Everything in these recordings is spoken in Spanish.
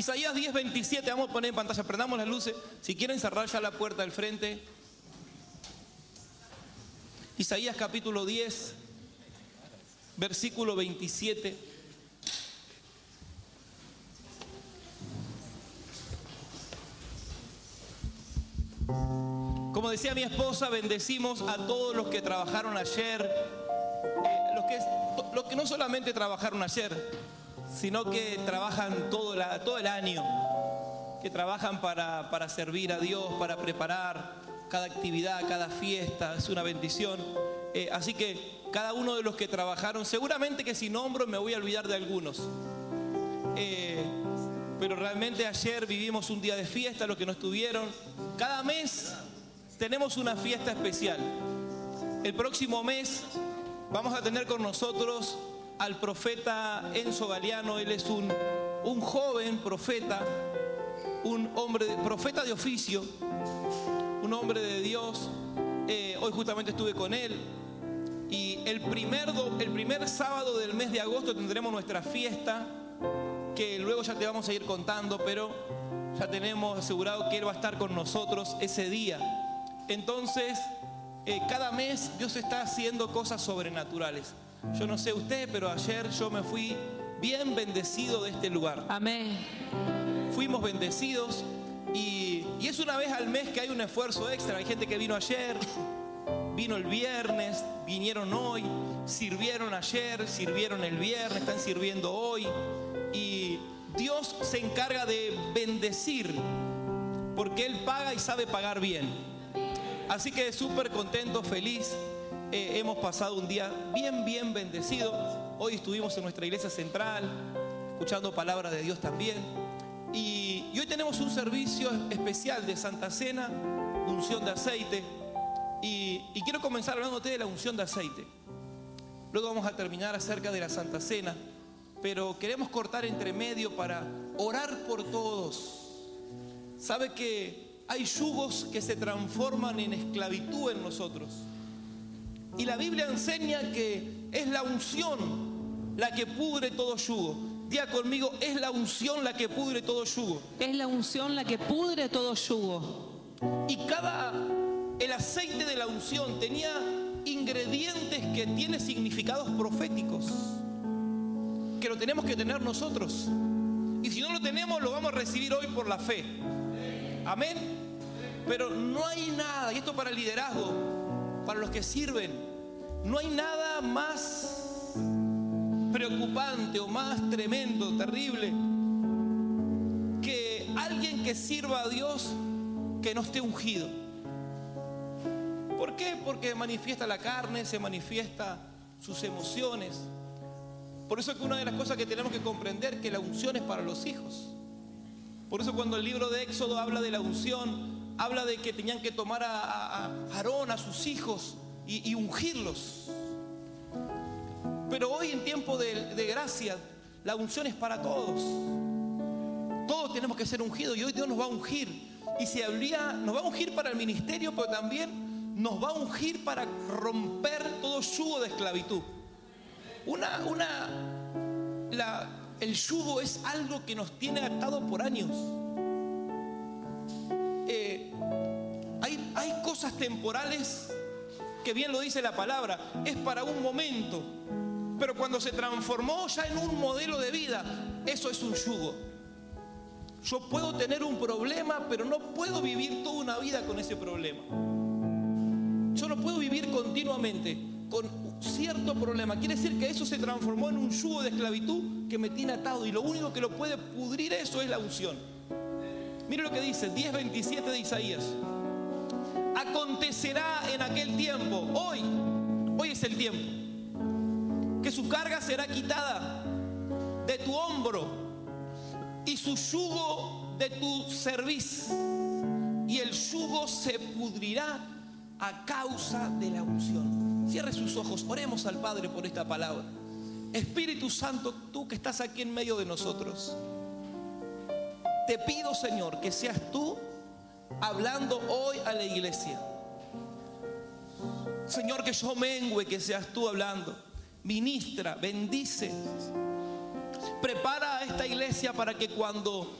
Isaías 10, 27, vamos a poner en pantalla, prendamos las luces. Si quieren cerrar ya la puerta del frente. Isaías capítulo 10, versículo 27. Como decía mi esposa, bendecimos a todos los que trabajaron ayer, eh, los, que, los que no solamente trabajaron ayer, sino que trabajan todo, la, todo el año, que trabajan para, para servir a Dios, para preparar cada actividad, cada fiesta, es una bendición. Eh, así que cada uno de los que trabajaron, seguramente que si nombro me voy a olvidar de algunos. Eh, pero realmente ayer vivimos un día de fiesta, los que no estuvieron. Cada mes tenemos una fiesta especial. El próximo mes vamos a tener con nosotros al profeta Enzo Galeano. Él es un, un joven profeta, un hombre, profeta de oficio, un hombre de Dios. Eh, hoy justamente estuve con él. Y el primer, el primer sábado del mes de agosto tendremos nuestra fiesta, que luego ya te vamos a ir contando, pero ya tenemos asegurado que Él va a estar con nosotros ese día. Entonces, eh, cada mes Dios está haciendo cosas sobrenaturales. Yo no sé usted, pero ayer yo me fui bien bendecido de este lugar. Amén. Fuimos bendecidos y, y es una vez al mes que hay un esfuerzo extra. Hay gente que vino ayer, vino el viernes, vinieron hoy, sirvieron ayer, sirvieron el viernes, están sirviendo hoy. Y Dios se encarga de bendecir porque Él paga y sabe pagar bien. Así que súper contento, feliz. Eh, hemos pasado un día bien, bien bendecido. Hoy estuvimos en nuestra iglesia central, escuchando palabra de Dios también. Y, hoy tenemos un servicio especial de Santa Cena, unción de aceite. Y, y quiero comenzar hablándote de la unción de aceite. Luego vamos a terminar acerca de la Santa Cena. Pero queremos cortar entre medio para orar por todos. ¿Sabe que hay yugos que se transforman en esclavitud en nosotros? Y la Biblia enseña que es la unción la que pudre todo yugo. Diga conmigo, es la unción la que pudre todo yugo. Es la unción la que pudre todo yugo. Y cada, el aceite de la unción tenía ingredientes que tienen significados proféticos, que lo tenemos que tener nosotros. Y si no lo tenemos, lo vamos a recibir hoy por la fe. Amén. Pero no hay nada, y esto para el liderazgo, para los que sirven, no hay nada más preocupante o más tremendo, terrible, que alguien que sirva a Dios que no esté ungido. ¿Por qué? Porque manifiesta la carne, se manifiesta sus emociones. Por eso es que una de las cosas que tenemos que comprender que la unción es para los hijos. Por eso cuando el libro de Éxodo habla de la unción, habla de que tenían que tomar a, a, a Aarón, a sus hijos, y, ungirlos. Pero hoy en tiempo de, de, gracia, la unción es para todos. Todos tenemos que ser ungidos y hoy Dios nos va a ungir. Y si habría, nos va a ungir para el ministerio, pero también nos va a ungir para romper todo yugo de esclavitud. Una, una, la, el yugo es algo que nos tiene atado por años. Eh, hay, hay cosas temporales que bien lo dice la palabra, es para un momento. Pero cuando se transformó ya en un modelo de vida, eso es un yugo. Yo puedo tener un problema, pero no puedo vivir toda una vida con ese problema. Yo no puedo vivir continuamente con cierto problema. Quiere decir que eso se transformó en un yugo de esclavitud que me tiene atado y lo único que lo puede pudrir eso es la unción. Mire lo que dice 10:27 de Isaías. Acontecerá en aquel tiempo, hoy, hoy es el tiempo, que su carga será quitada de tu hombro y su yugo de tu cerviz y el yugo se pudrirá a causa de la unción. Cierre sus ojos, oremos al Padre por esta palabra. Espíritu Santo, tú que estás aquí en medio de nosotros, te pido Señor que seas tú hablando hoy a la iglesia. Señor, que yo mengue, que seas tú hablando. Ministra, bendice. Prepara a esta iglesia para que cuando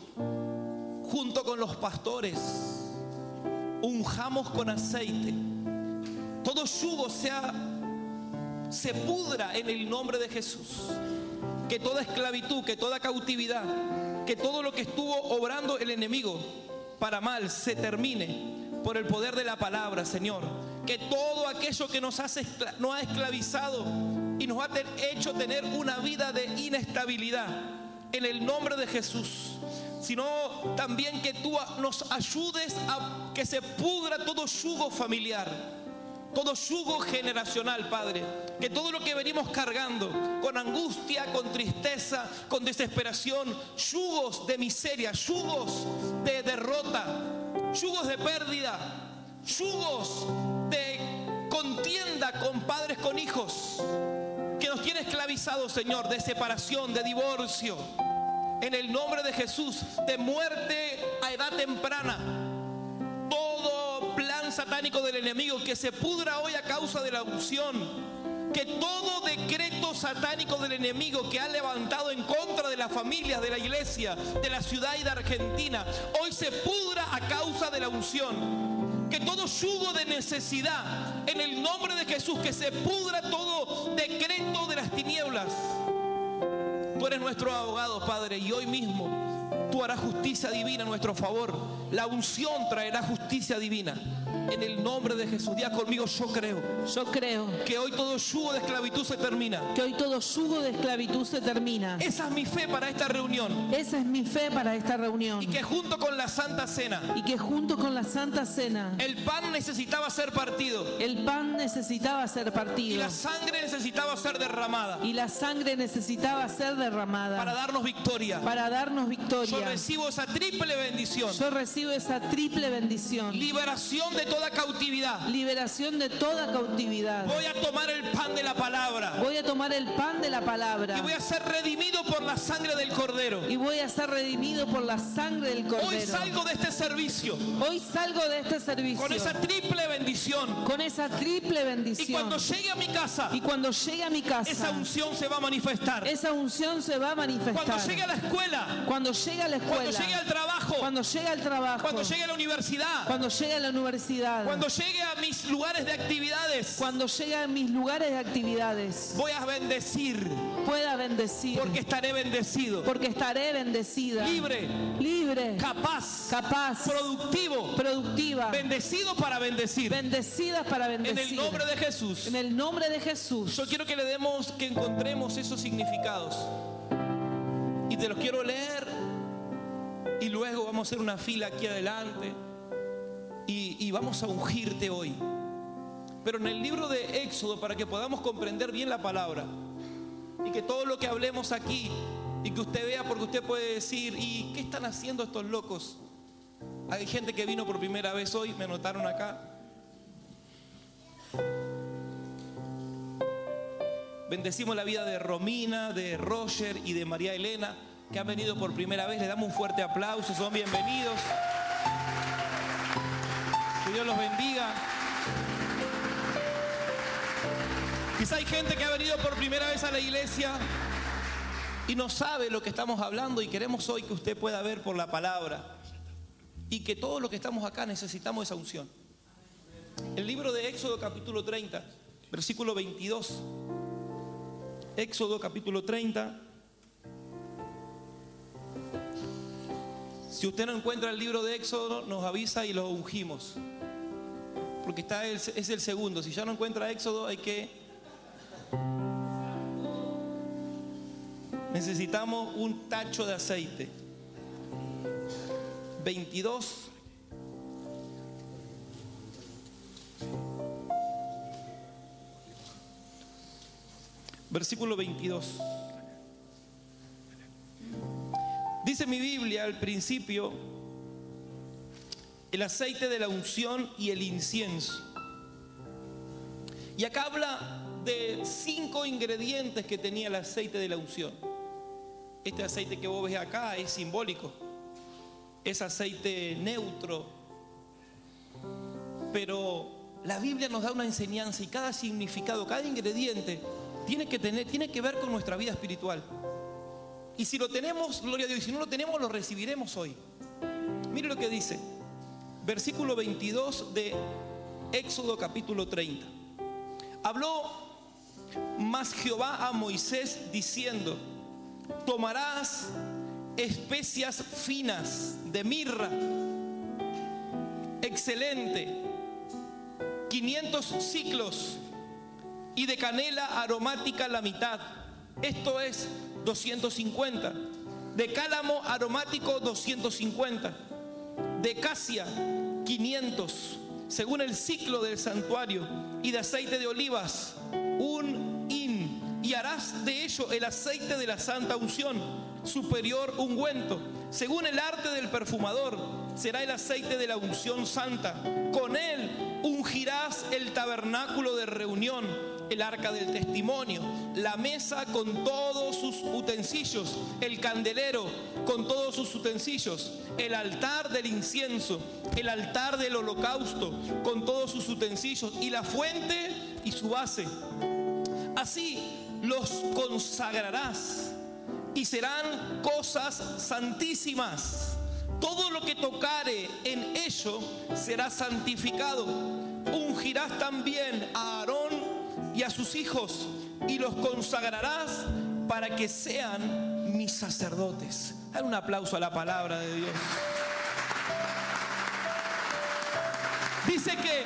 junto con los pastores unjamos con aceite, todo yugo sea se pudra en el nombre de Jesús. Que toda esclavitud, que toda cautividad, que todo lo que estuvo obrando el enemigo para mal se termine por el poder de la palabra, Señor. Que todo aquello que nos, hace, nos ha esclavizado y nos ha hecho tener una vida de inestabilidad, en el nombre de Jesús sino también que tú nos ayudes a que se pudra todo yugo familiar, todo yugo generacional, Padre. Que todo lo que venimos cargando, con angustia, con tristeza, con desesperación, yugos de miseria, yugos de derrota, yugos de pérdida, yugos de contienda con padres, con hijos, que nos tiene esclavizados, Señor, de separación, de divorcio. En el nombre de Jesús, de muerte a edad temprana satánico del enemigo que se pudra hoy a causa de la unción. Que todo decreto satánico del enemigo que ha levantado en contra de las familias, de la iglesia, de la ciudad y de Argentina, hoy se pudra a causa de la unción. Que todo yugo de necesidad, en el nombre de Jesús, que se pudra todo decreto de las tinieblas. Tú eres nuestro abogado, Padre, y hoy mismo tú harás justicia divina a nuestro favor. La unción traerá justicia divina. En el nombre de Jesús, día conmigo, yo creo. Yo creo. Que hoy todo yugo de esclavitud se termina. Que hoy todo yugo de esclavitud se termina. Esa es mi fe para esta reunión. Esa es mi fe para esta reunión. Y que junto con la Santa Cena. Y que junto con la Santa Cena. El pan necesitaba ser partido. El pan necesitaba ser partido. Y la sangre necesitaba ser derramada. Y la sangre necesitaba ser derramada. Para darnos victoria. Para darnos victoria. Yo recibo esa triple bendición. Yo recibo esa triple bendición. Liberación de toda cautividad. Liberación de toda cautividad. Voy a tomar el pan de la palabra. Voy a tomar el pan de la palabra. Y voy a ser redimido por la sangre del cordero. Y voy a ser redimido por la sangre del cordero. Hoy salgo de este servicio. Hoy salgo de este servicio. Con esa triple bendición. Con esa triple bendición. Y cuando llegue a mi casa. Y cuando llegue a mi casa. Esa unción se va a manifestar. Esa unción se va a manifestar. Cuando llegue a la escuela. Cuando llegue a la escuela. Cuando llegue al trabajo. Cuando llegue al trabajo. Cuando llegue a la universidad. Cuando llegue a la universidad. Cuando llegue a mis lugares de actividades. Cuando llegue a mis lugares de actividades. Voy a bendecir. Pueda bendecir. Porque estaré bendecido. Porque estaré bendecida. Libre. Libre. Capaz. Capaz. Productivo. Productiva. Bendecido para bendecir. Bendecida para bendecir. En el nombre de Jesús. En el nombre de Jesús. Yo quiero que le demos, que encontremos esos significados. Y te los quiero leer. Y luego vamos a hacer una fila aquí adelante. Y, vamos a ungirte hoy. Pero en el libro de Éxodo, para que podamos comprender bien la palabra, y que todo lo que hablemos aquí, y que usted vea, porque usted puede decir, ¿y qué están haciendo estos locos? Hay gente que vino por primera vez hoy, me notaron acá. Bendecimos la vida de Romina, de Roger y de María Elena, que han venido por primera vez. Les damos un fuerte aplauso, son bienvenidos. Que Dios los bendiga. Quizá hay gente que ha venido por primera vez a la iglesia y no sabe lo que estamos hablando y queremos hoy que usted pueda ver por la palabra y que todos los que estamos acá necesitamos esa unción. El libro de Éxodo capítulo 30, versículo 22. Éxodo capítulo 30. Si usted no encuentra el libro de Éxodo, nos avisa y lo ungimos. Porque está es el segundo. Si ya no encuentra Éxodo, hay que... Necesitamos un tacho de aceite. 22. Versículo 22. Dice mi Biblia al principio, el aceite de la unción y el incienso. Y acá habla de cinco ingredientes que tenía el aceite de la unción. Este aceite que vos ves acá es simbólico, es aceite neutro, pero la Biblia nos da una enseñanza y cada significado, cada ingrediente tiene que tener, tiene que ver con nuestra vida espiritual. Y si lo tenemos, gloria a Dios, y si no lo tenemos, lo recibiremos hoy. Mire lo que dice, versículo 22 de Éxodo capítulo 30. Habló más Jehová a Moisés diciendo, tomarás especias finas de mirra, excelente, 500 ciclos y de canela aromática la mitad. Esto es 250. De cálamo aromático 250. De casia 500, según el ciclo del santuario. Y de aceite de olivas un in. Y harás de ello el aceite de la santa unción, superior ungüento. Según el arte del perfumador, será el aceite de la unción santa. Con él ungirás el tabernáculo de reunión, el arca del testimonio, la mesa con todos sus utensilios, el candelero con todos sus utensilios, el altar del incienso, el altar del holocausto con todos sus utensilios y la fuente y su base. Así los consagrarás y serán cosas santísimas. Todo lo que tocare en ello será santificado. Ungirás también a Aarón y a sus hijos y los consagrarás para que sean mis sacerdotes. Dale un aplauso a la palabra de Dios. Dice que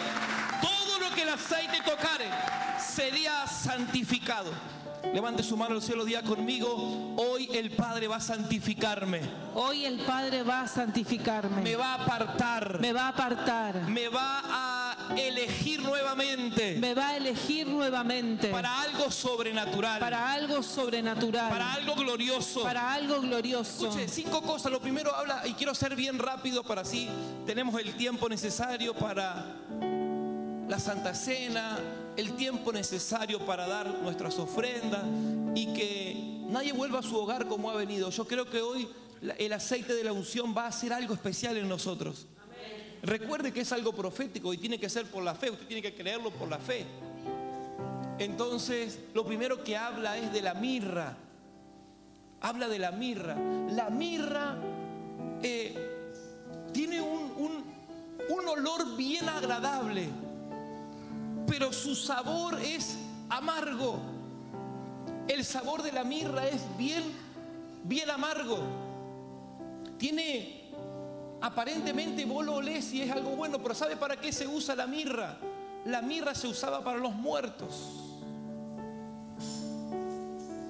todo lo que el aceite tocare sería santificado. Levante su mano al cielo, día conmigo. Hoy el Padre va a santificarme. Hoy el Padre va a santificarme. Me va a apartar. Me va a apartar. Me va a elegir nuevamente. Me va a elegir nuevamente. Para algo sobrenatural. Para algo sobrenatural. Para algo glorioso. Para algo glorioso. Escuche, cinco cosas. Lo primero habla, y quiero ser bien rápido para así tenemos el tiempo necesario para la Santa Cena, el tiempo necesario para dar nuestras ofrendas y que nadie vuelva a su hogar como ha venido. Yo creo que hoy el aceite de la unción va a hacer algo especial en nosotros. Recuerde que es algo profético y tiene que ser por la fe, usted tiene que creerlo por la fe. Entonces, lo primero que habla es de la mirra. Habla de la mirra. La mirra eh, tiene un, un- un olor bien agradable, pero su sabor es amargo. El sabor de la mirra es bien, bien amargo. Tiene, aparentemente vos lo y es algo bueno, pero ¿sabe para qué se usa la mirra? La mirra se usaba para los muertos.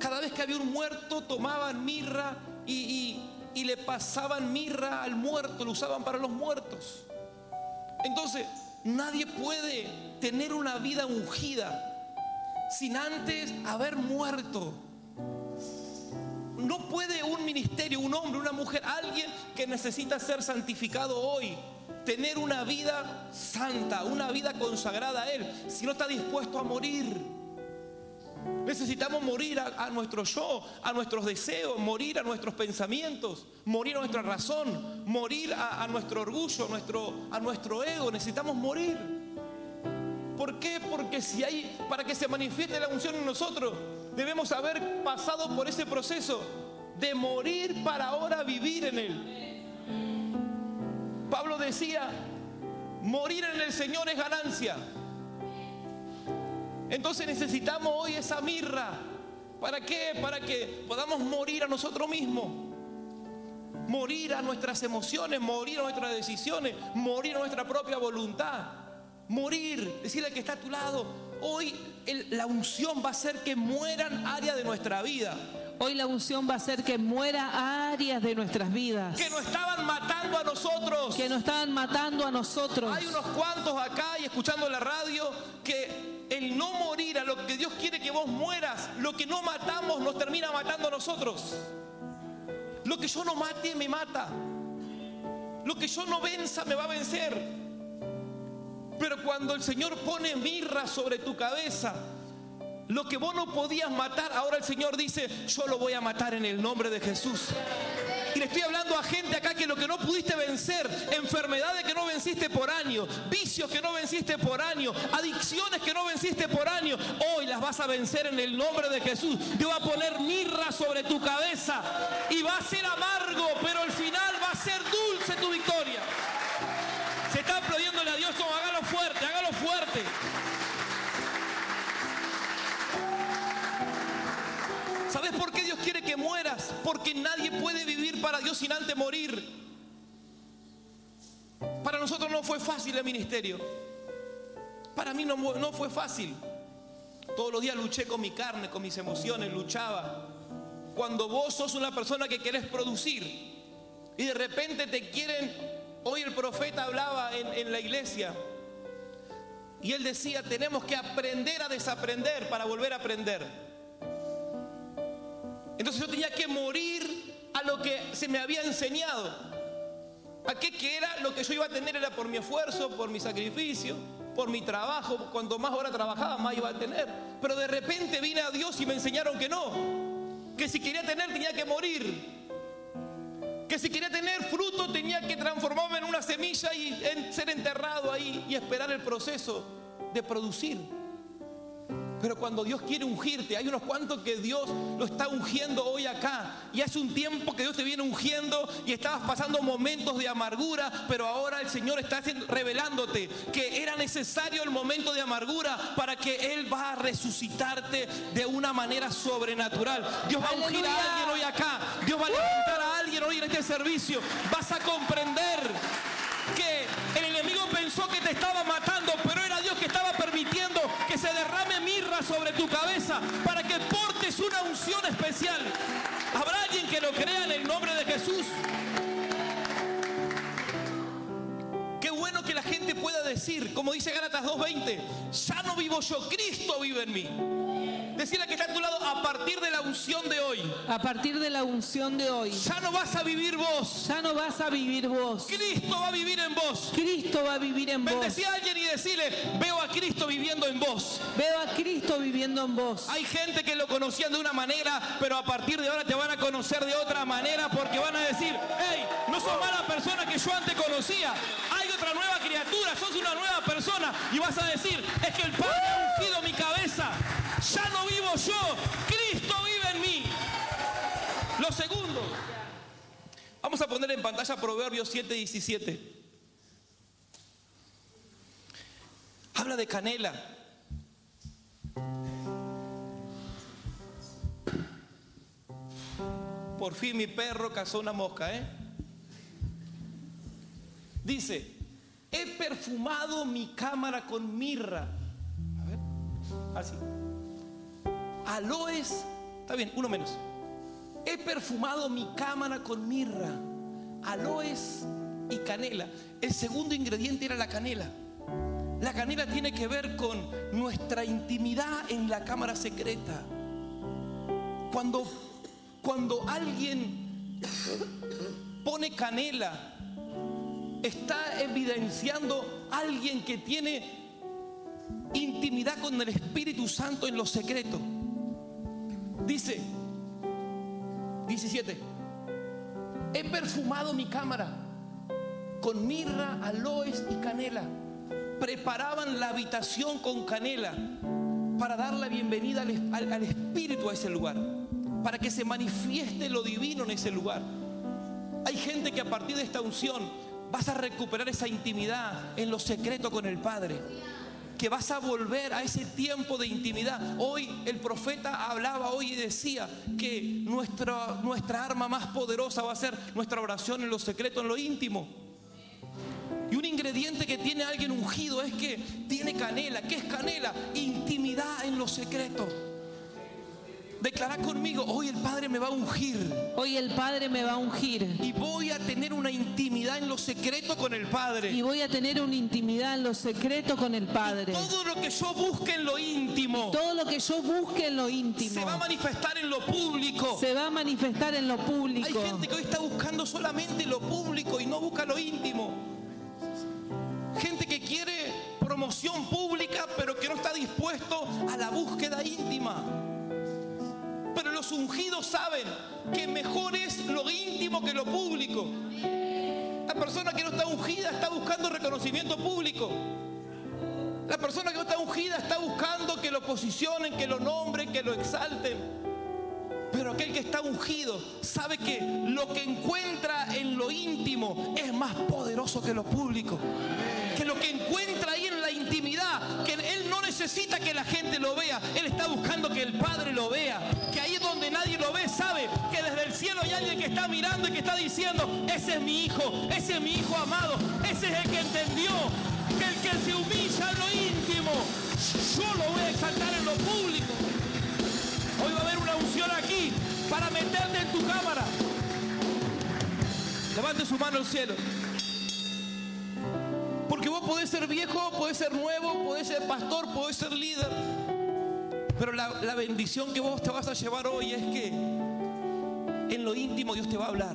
Cada vez que había un muerto tomaban mirra y le pasaban mirra al muerto, lo usaban para los muertos. Entonces, nadie puede tener una vida ungida sin antes haber muerto. No puede un ministerio, un hombre, una mujer, alguien que necesita ser santificado hoy, tener una vida santa, una vida consagrada a Él, si no está dispuesto a morir. Necesitamos morir a, nuestro yo, a nuestros deseos, morir a nuestros pensamientos, morir a nuestra razón, morir a, a nuestro orgullo, nuestro, a nuestro ego. Necesitamos morir. ¿Por qué? Porque si hay, para que se manifieste la unción en nosotros, debemos haber pasado por ese proceso de morir para ahora vivir en Él. Pablo decía, morir en el Señor es ganancia. Entonces necesitamos hoy esa mirra. ¿Para qué? Para que podamos morir a nosotros mismos. Morir a nuestras emociones, morir a nuestras decisiones, morir a nuestra propia voluntad. Morir, decirle que está a tu lado, hoy el- la unción va a hacer que mueran áreas de nuestra vida. Hoy la unción va a hacer que muera áreas de nuestras vidas. Que nos estaban matando a nosotros. Que nos estaban matando a nosotros. Hay unos cuantos acá y escuchando la radio que el no morir a lo que Dios quiere que vos mueras, lo que no matamos nos termina matando a nosotros. Lo que yo no mate me mata. Lo que yo no venza me va a vencer. Pero cuando el Señor pone mirra sobre tu cabeza, lo que vos no podías matar, ahora el Señor dice, yo lo voy a matar en el nombre de Jesús. Y le estoy hablando a gente acá que lo que no pudiste vencer, enfermedades que no venciste por años, vicios que no venciste por años, adicciones que no venciste por años, hoy las vas a vencer en el nombre de Jesús. Dios va a poner mirra sobre tu cabeza y va a ser amargo, pero al final va a ser dulce tu victoria. A Dios, oh, hágalo fuerte, hágalo fuerte. ¿Sabes por qué Dios quiere que mueras? Porque nadie puede vivir para Dios sin antes morir. Para nosotros no fue fácil el ministerio. Para mí no, no fue fácil. Todos los días luché con mi carne, con mis emociones, luchaba. Cuando vos sos una persona que querés producir y de repente te quieren, hoy el profeta hablaba en, la iglesia y él decía, tenemos que aprender a desaprender para volver a aprender. Entonces yo tenía que morir a lo que se me había enseñado. ¿A qué que era lo que yo iba a tener? Era por mi esfuerzo, por mi sacrificio, por mi trabajo. Cuanto más hora trabajaba, más iba a tener. Pero de repente vine a Dios y me enseñaron que no. Que si quería tener, tenía que morir. Que si quería tener fruto, tenía que transformarme en una semilla y ser enterrado ahí y esperar el proceso de producir. Pero cuando Dios quiere ungirte, hay unos cuantos que Dios lo está ungiendo hoy acá. Y hace un tiempo que Dios te viene ungiendo y estabas pasando momentos de amargura, pero ahora el Señor está revelándote que era necesario el momento de amargura para que Él va a resucitarte de una manera sobrenatural. Dios va a ungir a alguien hoy acá. Dios va a levantar a alguien hoy en este servicio. Vas a comprender sobre tu cabeza para que portes una unción especial. ¿Habrá alguien que lo crea en el nombre de Jesús? Qué bueno que la gente pueda decir, como dice Gálatas 2.20, ya no vivo yo, Cristo vive en mí. Decirle que está a tu lado a partir de la unción de hoy. A partir de la unción de hoy. Ya no vas a vivir vos. Ya no vas a vivir vos. Cristo va a vivir en vos. Cristo va a vivir en vos. Bendecía a alguien y decirle, veo a Cristo viviendo en vos. Veo a Cristo viviendo en vos. Hay gente que lo conocían de una manera, pero a partir de ahora te van a conocer de otra manera porque van a decir, hey, no sos mala persona que yo antes conocía. Hay otra nueva criatura, sos una nueva persona. Y vas a decir, es que el Padre ha ungido mi. Ya no vivo yo, Cristo vive en mí. Lo segundo, vamos a poner en pantalla Proverbios 7, 17. Habla de canela. Por fin mi perro cazó una mosca, ¿eh? Dice, he perfumado mi cámara con mirra. A ver, así aloes, está bien, uno menos. He perfumado mi cámara con mirra, aloes y canela. El segundo ingrediente era la canela. La canela tiene que ver con nuestra intimidad en la cámara secreta. Cuando, cuando alguien pone canela, está evidenciando alguien que tiene intimidad con el Espíritu Santo en lo secreto. Dice 17, he perfumado mi cámara con mirra, aloes y canela. Preparaban la habitación con canela para dar la bienvenida al, al Espíritu a ese lugar, para que se manifieste lo divino en ese lugar. Hay gente que a partir de esta unción vas a recuperar esa intimidad en lo secreto con el Padre que vas a volver a ese tiempo de intimidad. Hoy el profeta hablaba hoy y decía que nuestra, nuestra arma más poderosa va a ser nuestra oración en lo secreto, en lo íntimo. Y un ingrediente que tiene alguien ungido es que tiene canela. ¿Qué es canela? Intimidad en lo secreto. Declara conmigo, hoy el Padre me va a ungir. Hoy el Padre me va a ungir. Y voy a tener una intimidad en lo secreto con el Padre. Y voy a tener una intimidad en lo secreto con el Padre. todo lo que yo busque en lo íntimo. Todo lo que yo busque en lo íntimo. Se va a manifestar en lo público. Se va a manifestar en lo público. Hay gente que hoy está buscando solamente lo público y no busca lo íntimo. Gente que quiere promoción pública pero que no está dispuesto a la búsqueda íntima. Los ungidos saben que mejor es lo íntimo que lo público. La persona que no está ungida está buscando reconocimiento público. La persona que no está ungida está buscando que lo posicionen, que lo nombren, que lo exalten. Pero aquel que está ungido sabe que lo que encuentra en lo íntimo es más poderoso que lo público. Que encuentra ahí en la intimidad, que él no necesita que la gente lo vea, él está buscando que el Padre lo vea. Que ahí donde nadie lo ve, sabe que desde el cielo hay alguien que está mirando y que está diciendo, ese es mi hijo, ese es mi hijo amado, ese es el que entendió que el que se humilla en lo íntimo, yo lo voy a exaltar en lo público. Hoy va a haber una unción aquí para meterte en tu cámara. Levante su mano al cielo. Porque vos podés ser viejo, podés ser nuevo, podés ser pastor, podés ser líder. Pero la, la bendición que vos te vas a llevar hoy es que en lo íntimo Dios te va a hablar.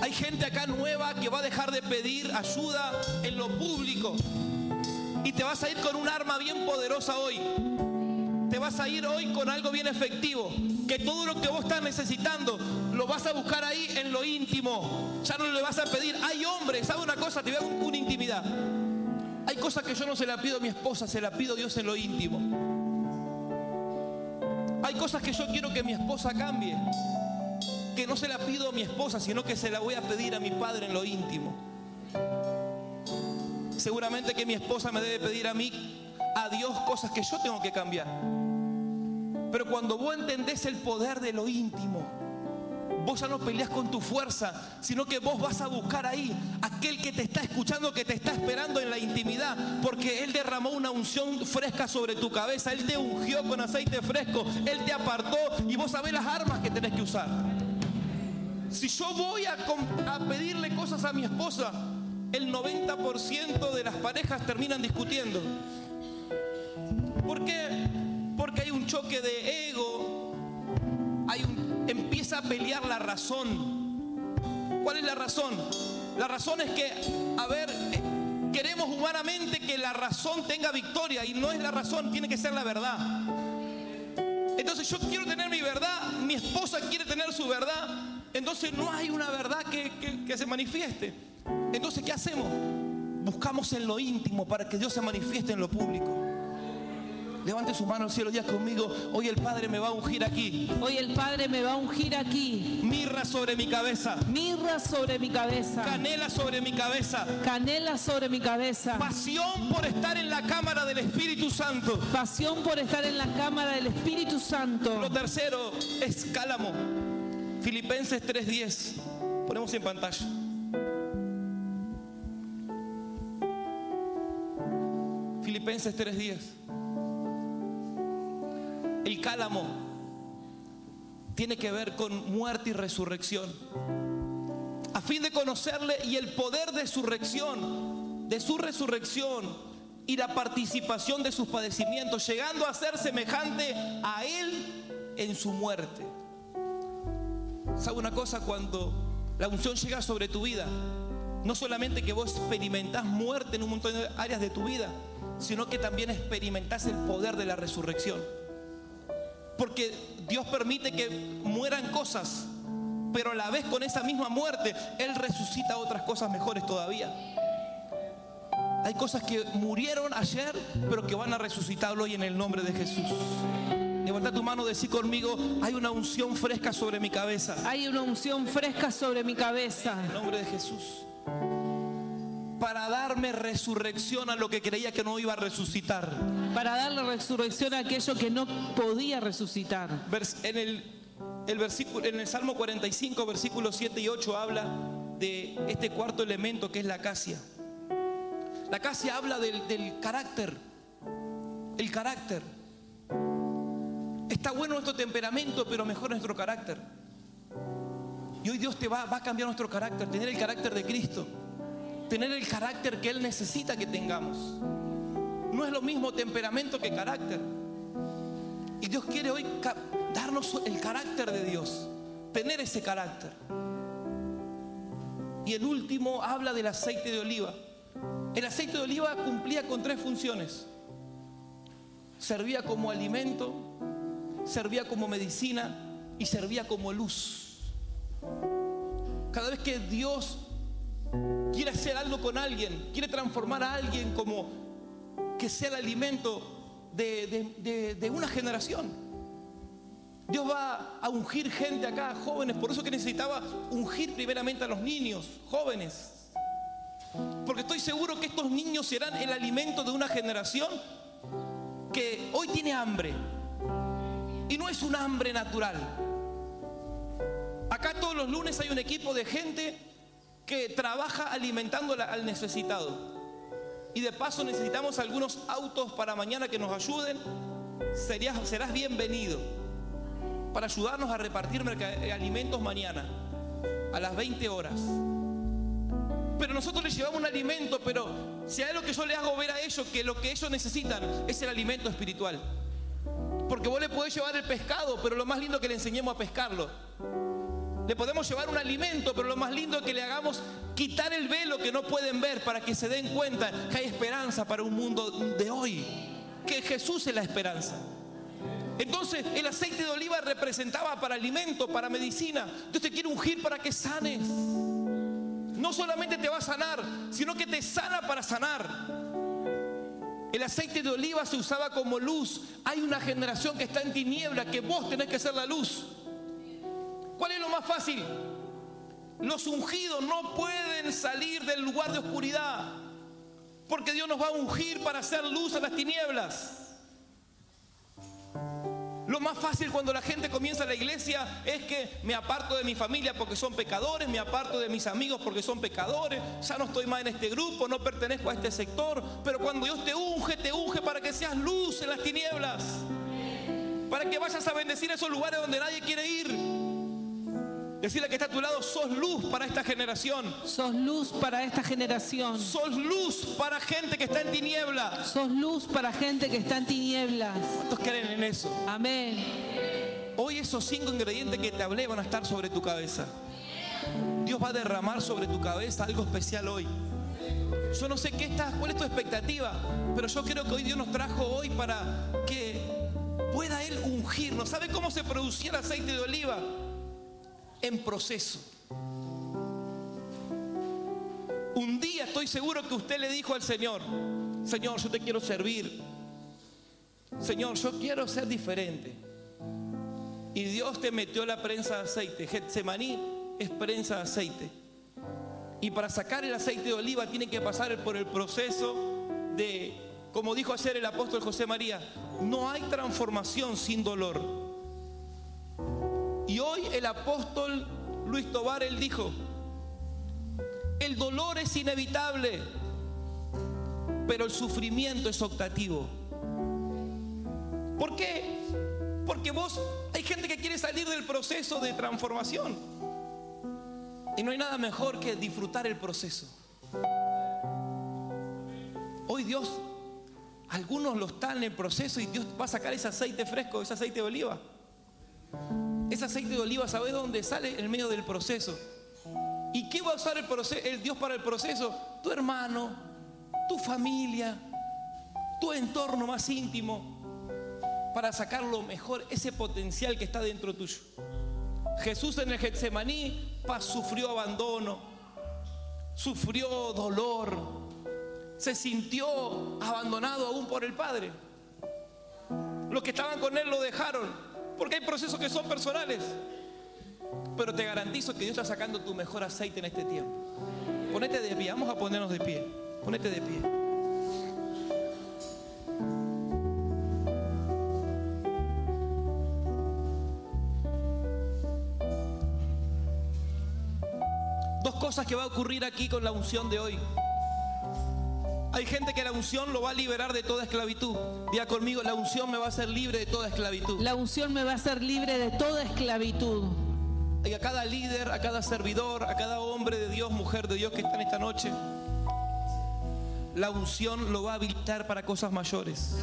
Hay gente acá nueva que va a dejar de pedir ayuda en lo público. Y te vas a ir con un arma bien poderosa hoy. Te vas a ir hoy con algo bien efectivo. Que todo lo que vos estás necesitando lo vas a buscar ahí en lo íntimo. Ya no le vas a pedir. Hay hombres, ¿sabe una cosa? Te voy a dar una intimidad. Hay cosas que yo no se la pido a mi esposa, se la pido a Dios en lo íntimo. Hay cosas que yo quiero que mi esposa cambie. Que no se la pido a mi esposa, sino que se la voy a pedir a mi padre en lo íntimo. Seguramente que mi esposa me debe pedir a mí, a Dios, cosas que yo tengo que cambiar. Pero cuando vos entendés el poder de lo íntimo, vos ya no peleas con tu fuerza, sino que vos vas a buscar ahí aquel que te está escuchando, que te está esperando en la intimidad, porque Él derramó una unción fresca sobre tu cabeza, Él te ungió con aceite fresco, Él te apartó y vos sabés las armas que tenés que usar. Si yo voy a, a pedirle cosas a mi esposa, el 90% de las parejas terminan discutiendo. ¿Por qué? Porque hay un choque de empieza a pelear la razón. ¿Cuál es la razón? La razón es que, a ver, queremos humanamente que la razón tenga victoria y no es la razón, tiene que ser la verdad. Entonces yo quiero tener mi verdad, mi esposa quiere tener su verdad, entonces no hay una verdad que, que, que se manifieste. Entonces, ¿qué hacemos? Buscamos en lo íntimo para que Dios se manifieste en lo público. Levante su mano al cielo ya conmigo. Hoy el Padre me va a ungir aquí. Hoy el Padre me va a ungir aquí. Mirra sobre mi cabeza. Mirra sobre mi cabeza. Canela sobre mi cabeza. Canela sobre mi cabeza. Pasión por estar en la cámara del Espíritu Santo. Pasión por estar en la cámara del Espíritu Santo. Lo tercero es cálamo. Filipenses 3:10. Ponemos en pantalla. Filipenses 3:10. El cálamo tiene que ver con muerte y resurrección. A fin de conocerle y el poder de su resurrección, de su resurrección y la participación de sus padecimientos, llegando a ser semejante a él en su muerte. ¿Sabe una cosa? Cuando la unción llega sobre tu vida, no solamente que vos experimentás muerte en un montón de áreas de tu vida, sino que también experimentás el poder de la resurrección. Porque Dios permite que mueran cosas, pero a la vez con esa misma muerte, Él resucita otras cosas mejores todavía. Hay cosas que murieron ayer, pero que van a resucitar hoy en el nombre de Jesús. Levanta tu mano, decí conmigo, hay una unción fresca sobre mi cabeza. Hay una unción fresca sobre mi cabeza. En el nombre de Jesús para darme resurrección a lo que creía que no iba a resucitar. Para darle resurrección a aquello que no podía resucitar. En el, el versículo, en el Salmo 45, versículos 7 y 8 habla de este cuarto elemento que es la acacia. La acacia habla del, del carácter. El carácter. Está bueno nuestro temperamento, pero mejor nuestro carácter. Y hoy Dios te va, va a cambiar nuestro carácter, tener el carácter de Cristo tener el carácter que Él necesita que tengamos. No es lo mismo temperamento que carácter. Y Dios quiere hoy darnos el carácter de Dios, tener ese carácter. Y el último habla del aceite de oliva. El aceite de oliva cumplía con tres funciones. Servía como alimento, servía como medicina y servía como luz. Cada vez que Dios quiere hacer algo con alguien, quiere transformar a alguien como que sea el alimento de, una generación. Dios va a ungir gente acá, jóvenes, por eso que necesitaba ungir primeramente a los niños, jóvenes. Porque estoy seguro que estos niños serán el alimento de una generación que hoy tiene hambre. Y no es un hambre natural. Acá todos los lunes hay un equipo de gente que trabaja alimentando al necesitado. Y de paso necesitamos algunos autos para mañana que nos ayuden. Serías, serás bienvenido para ayudarnos a repartir eh, alimentos mañana a las 20 horas. Pero nosotros les llevamos un alimento, pero si hay algo que yo le hago ver a ellos, que lo que ellos necesitan es el alimento espiritual. Porque vos le podés llevar el pescado, pero lo más lindo es que le enseñemos a pescarlo. Le podemos llevar un alimento, pero lo más lindo es que le hagamos quitar el velo que no pueden ver para que se den cuenta que hay esperanza para un mundo de hoy. Que Jesús es la esperanza. Entonces el aceite de oliva representaba para alimento, para medicina. Dios te quiere ungir para que sanes. No solamente te va a sanar, sino que te sana para sanar. El aceite de oliva se usaba como luz. Hay una generación que está en tiniebla, que vos tenés que ser la luz. ¿Cuál es lo más fácil? Los ungidos no pueden salir del lugar de oscuridad, porque Dios nos va a ungir para hacer luz a las tinieblas. Lo más fácil cuando la gente comienza la iglesia es que me aparto de mi familia porque son pecadores, me aparto de mis amigos porque son pecadores, ya no estoy más en este grupo, no pertenezco a este sector, pero cuando Dios te unge, te unge para que seas luz en las tinieblas, para que vayas a bendecir esos lugares donde nadie quiere ir. Decirle que está a tu lado, sos luz para esta generación, Sos luz para esta generación. sos luz para gente que está en tinieblas. Sos luz para gente que está en tinieblas. ¿Cuántos creen en eso? Amén. Hoy esos cinco ingredientes que te hablé van a estar sobre tu cabeza. Dios va a derramar sobre tu cabeza algo especial hoy. Yo no sé qué estás, cuál es tu expectativa, pero yo creo que hoy Dios nos trajo hoy para que pueda Él ungirnos. ¿Sabe cómo se producía el aceite de oliva? En proceso. Un día estoy seguro que usted le dijo al Señor, Señor, yo te quiero servir. Señor, yo quiero ser diferente. Y Dios te metió la prensa de aceite. Getsemaní es prensa de aceite. Y para sacar el aceite de oliva tiene que pasar por el proceso de, como dijo ayer el apóstol José María, no hay transformación sin dolor. El apóstol Luis Tobar, él dijo, el dolor es inevitable, pero el sufrimiento es optativo. ¿Por qué? Porque vos, hay gente que quiere salir del proceso de transformación. Y no hay nada mejor que disfrutar el proceso. Hoy Dios, algunos lo están en el proceso y Dios va a sacar ese aceite fresco, ese aceite de oliva. Ese aceite de oliva, ¿sabes dónde sale? En medio del proceso. ¿Y qué va a usar el, proce- el Dios para el proceso? Tu hermano, tu familia, tu entorno más íntimo, para sacar lo mejor, ese potencial que está dentro tuyo. Jesús en el Getsemaní sufrió abandono, sufrió dolor, se sintió abandonado aún por el Padre. Los que estaban con él lo dejaron, porque hay procesos que son personales. Pero te garantizo que Dios está sacando tu mejor aceite en este tiempo. Ponete de pie, vamos a ponernos de pie. Ponete de pie. Dos cosas que va a ocurrir aquí con la unción de hoy. Hay gente que la unción lo va a liberar de toda esclavitud. Diga conmigo, la unción me va a hacer libre de toda esclavitud. La unción me va a hacer libre de toda esclavitud. Y a cada líder, a cada servidor, a cada hombre de Dios, mujer de Dios que está en esta noche, la unción lo va a habilitar para cosas mayores.